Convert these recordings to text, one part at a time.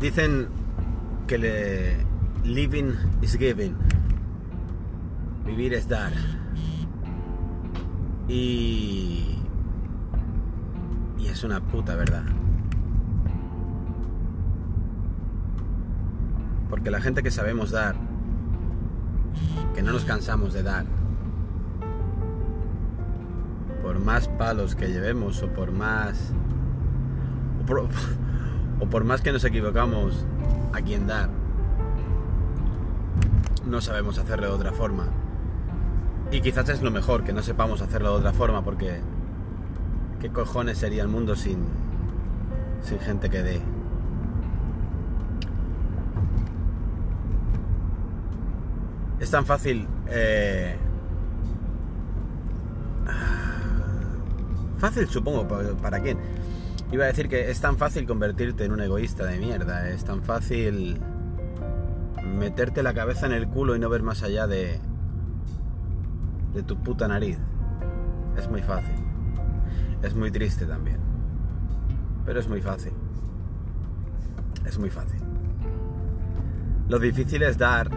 Dicen que le, living is giving. Vivir es dar. Y... Y es una puta verdad. Porque la gente que sabemos dar, que no nos cansamos de dar, por más palos que llevemos o por más... o por más que nos equivocamos a quien dar, no sabemos hacerlo de otra forma. Y quizás es lo mejor que no sepamos hacerlo de otra forma porque ¿qué cojones sería el mundo sin, sin gente que dé? Es tan fácil... eh, Fácil supongo, ¿para- ¿para quién? Iba a decir que es tan fácil convertirte en un egoísta de mierda, es tan fácil meterte la cabeza en el culo y no ver más allá de de tu puta nariz. Es muy fácil. Es muy triste también. Pero es muy fácil. Es muy fácil. Lo difícil es dar,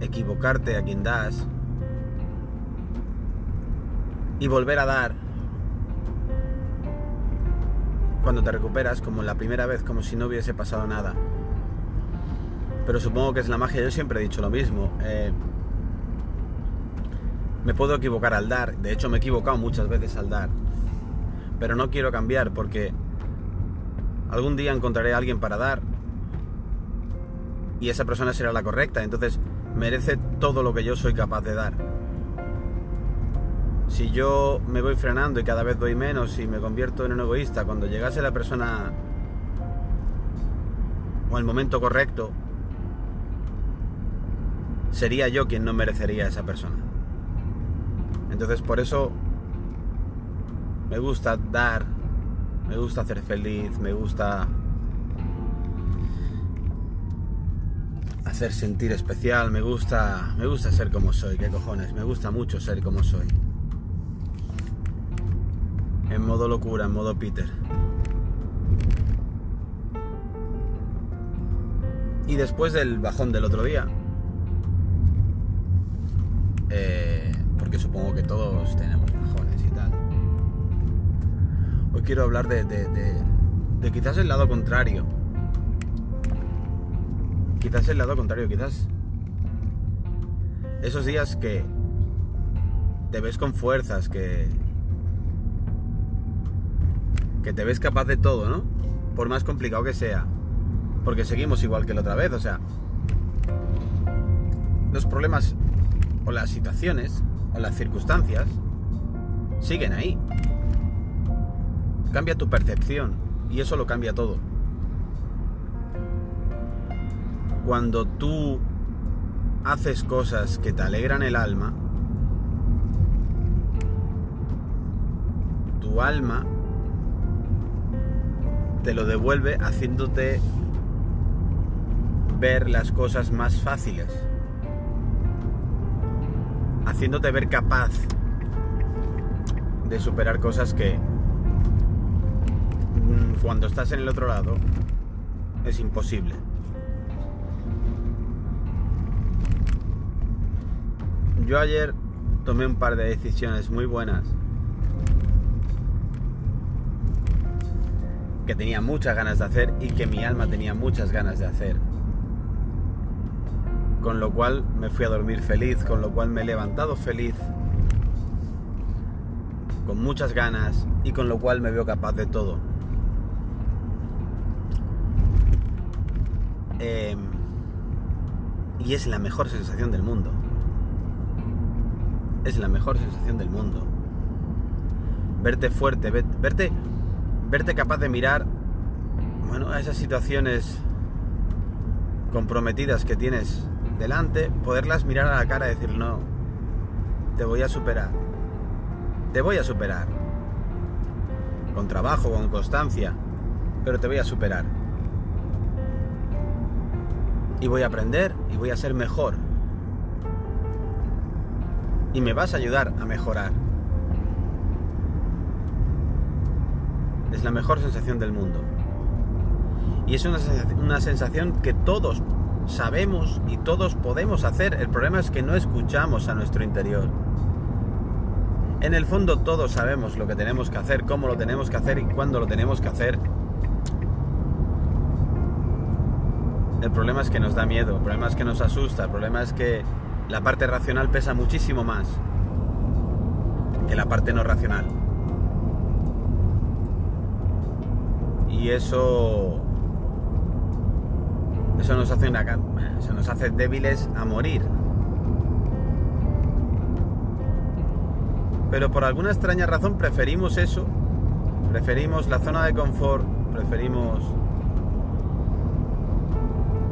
equivocarte a quien das y volver a dar cuando te recuperas como la primera vez, como si no hubiese pasado nada. Pero supongo que es la magia, yo siempre he dicho lo mismo. eh, me puedo equivocar al dar, de hecho me he equivocado muchas veces al dar, pero no quiero cambiar porque algún día encontraré a alguien para dar y esa persona será la correcta, entonces merece todo lo que yo soy capaz de dar. Si yo me voy frenando y cada vez doy menos y me convierto en un egoísta, cuando llegase la persona o el momento correcto, sería yo quien no merecería a esa persona. Entonces por eso me gusta dar, me gusta hacer feliz, me gusta hacer sentir especial, me gusta, me gusta ser como soy, qué cojones, me gusta mucho ser como soy. En modo locura, en modo Peter. Y después del bajón del otro día, eh, porque supongo que todos tenemos bajones y tal. Hoy quiero hablar de, de- de- de quizás el lado contrario. Quizás el lado contrario, quizás esos días que te ves con fuerzas, que que te ves capaz de todo, ¿no? Por más complicado que sea, porque seguimos igual que la otra vez, o sea, los problemas o las situaciones o las circunstancias siguen ahí. Cambia tu percepción y eso lo cambia todo. Cuando tú haces cosas que te alegran el alma, tu alma te lo devuelve haciéndote ver las cosas más fáciles haciéndote ver capaz de superar cosas que mm, cuando estás en el otro lado es imposible. Yo ayer tomé un par de decisiones muy buenas que tenía muchas ganas de hacer y que mi alma tenía muchas ganas de hacer con lo cual me fui a dormir feliz, con lo cual me he levantado feliz, con muchas ganas y con lo cual me veo capaz de todo. Eh, y es la mejor sensación del mundo. Es la mejor sensación del mundo. Verte fuerte, ve- verte, verte capaz de mirar, bueno, a esas situaciones comprometidas que tienes delante, poderlas mirar a la cara y decir, no, te voy a superar. Te voy a superar. Con trabajo, con constancia, pero te voy a superar. Y voy a aprender y voy a ser mejor. Y me vas a ayudar a mejorar. Es la mejor sensación del mundo. Y es una, sensación que todos sabemos y todos podemos hacer. El problema es que no escuchamos a nuestro interior. En el fondo todos sabemos lo que tenemos que hacer, cómo lo tenemos que hacer y cuándo lo tenemos que hacer. El problema es que nos da miedo, el problema es que nos asusta, el problema es que la parte racional pesa muchísimo más que la parte no racional. Y eso eso nos hace una nos hace débiles a morir. Pero por alguna extraña razón preferimos eso. Preferimos la zona de confort, preferimos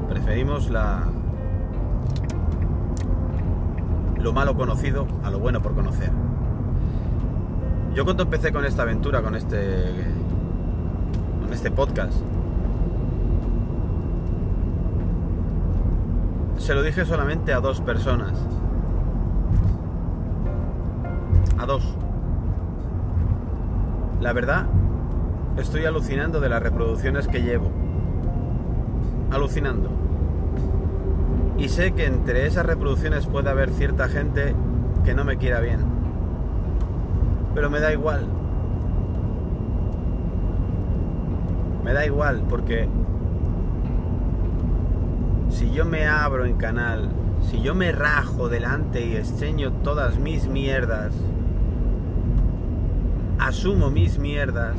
preferimos la lo malo conocido a lo bueno por conocer. Yo cuando empecé con esta aventura, con este este podcast, se lo dije solamente a dos personas. A dos. La verdad, estoy alucinando de las reproducciones que llevo. Alucinando. Y sé que entre esas reproducciones puede haber cierta gente que no me quiera bien. Pero me da igual. Me da igual porque si yo me abro en canal, si yo me rajo delante y enseño todas mis mierdas, asumo mis mierdas,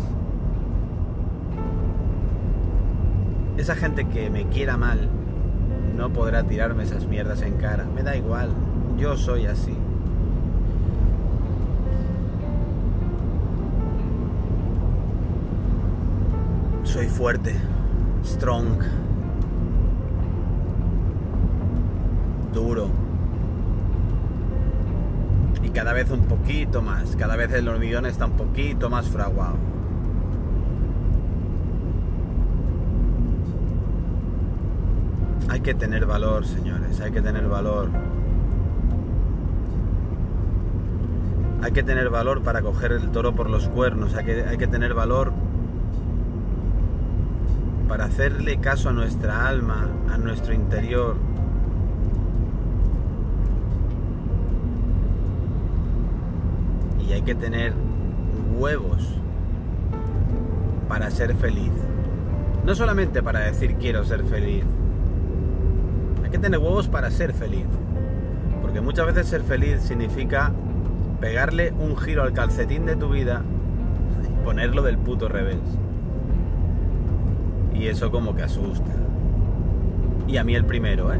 esa gente que me quiera mal no podrá tirarme esas mierdas en cara. Me da igual, yo soy así. Soy fuerte, strong, duro. Y cada vez un poquito más, cada vez el hormigón está un poquito más fraguado. Hay que tener valor, señores, hay que tener valor. Hay que tener valor para coger el toro por los cuernos, hay que, hay que tener valor para hacerle caso a nuestra alma, a nuestro interior. Y hay que tener huevos para ser feliz. No solamente para decir quiero ser feliz, hay que tener huevos para ser feliz. Porque muchas veces ser feliz significa pegarle un giro al calcetín de tu vida y ponerlo del puto revés. Y eso como que asusta. Y a mí el primero, ¿eh?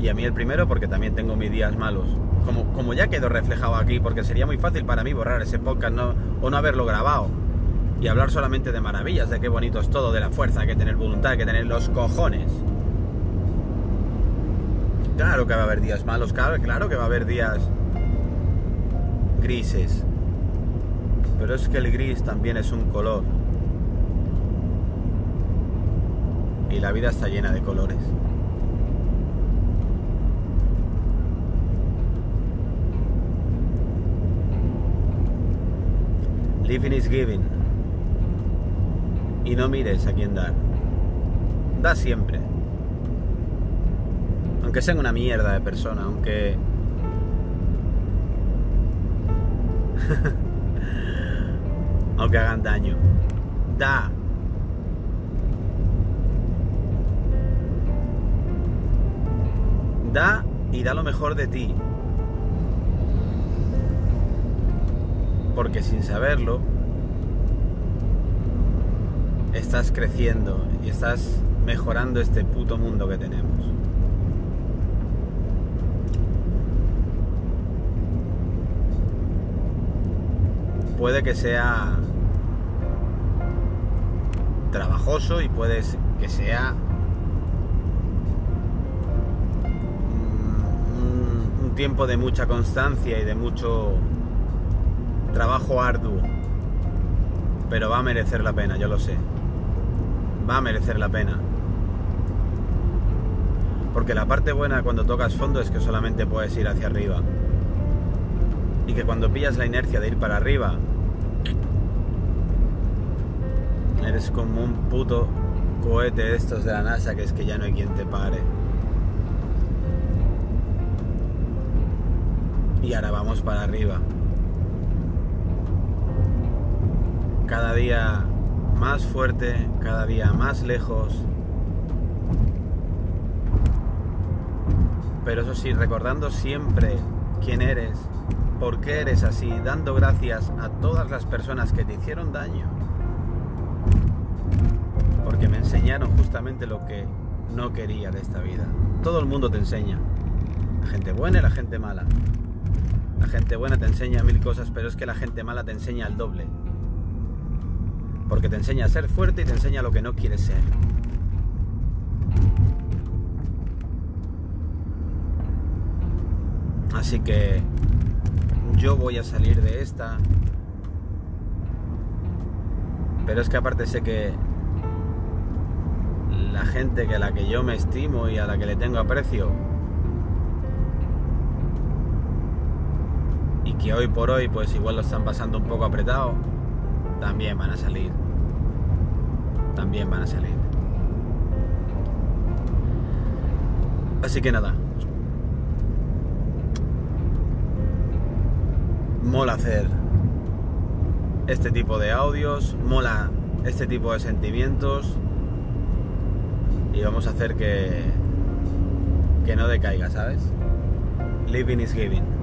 Y a mí el primero porque también tengo mis días malos. Como, como ya quedó reflejado aquí, porque sería muy fácil para mí borrar ese podcast o no haberlo grabado. Y hablar solamente de maravillas, de qué bonito es todo, de la fuerza, hay que tener voluntad, hay que tener los cojones. Claro que va a haber días malos, claro, claro que va a haber días grises. Pero es que el gris también es un color. Y la vida está llena de colores. Living is giving. Y no mires a quién dar. Da siempre aunque sean una mierda de persona, aunque... aunque hagan daño. Da. Da y da lo mejor de ti. Porque sin saberlo, estás creciendo y estás mejorando este puto mundo que tenemos. puede que sea trabajoso y puede que sea tiempo de mucha constancia y de mucho trabajo arduo. Pero va a merecer la pena, yo lo sé. Va a merecer la pena. Porque la parte buena cuando tocas fondo es que solamente puedes ir hacia arriba y que cuando pillas la inercia de ir para arriba, eres como un puto cohete de estos de la NASA que es que ya no hay quien te pare. Y ahora vamos para arriba. Cada día más fuerte, cada día más lejos. Pero eso sí, recordando siempre quién eres, por qué eres así, dando gracias a todas las personas que te hicieron daño. Porque me enseñaron justamente lo que no quería de esta vida. Todo el mundo te enseña. La gente buena y la gente mala. La gente buena te enseña mil cosas, pero es que la gente mala te enseña el doble. Porque te enseña a ser fuerte y te enseña lo que no quieres ser. Así que yo voy a salir de esta. Pero es que aparte sé que la gente que a la que yo me estimo y a la que le tengo aprecio y que hoy por hoy pues igual lo están pasando un poco apretado, también van a salir. También van a salir. Así que nada. Mola hacer este tipo de audios, mola este tipo de sentimientos y vamos a hacer que que no decaiga, ¿sabes? Living is giving.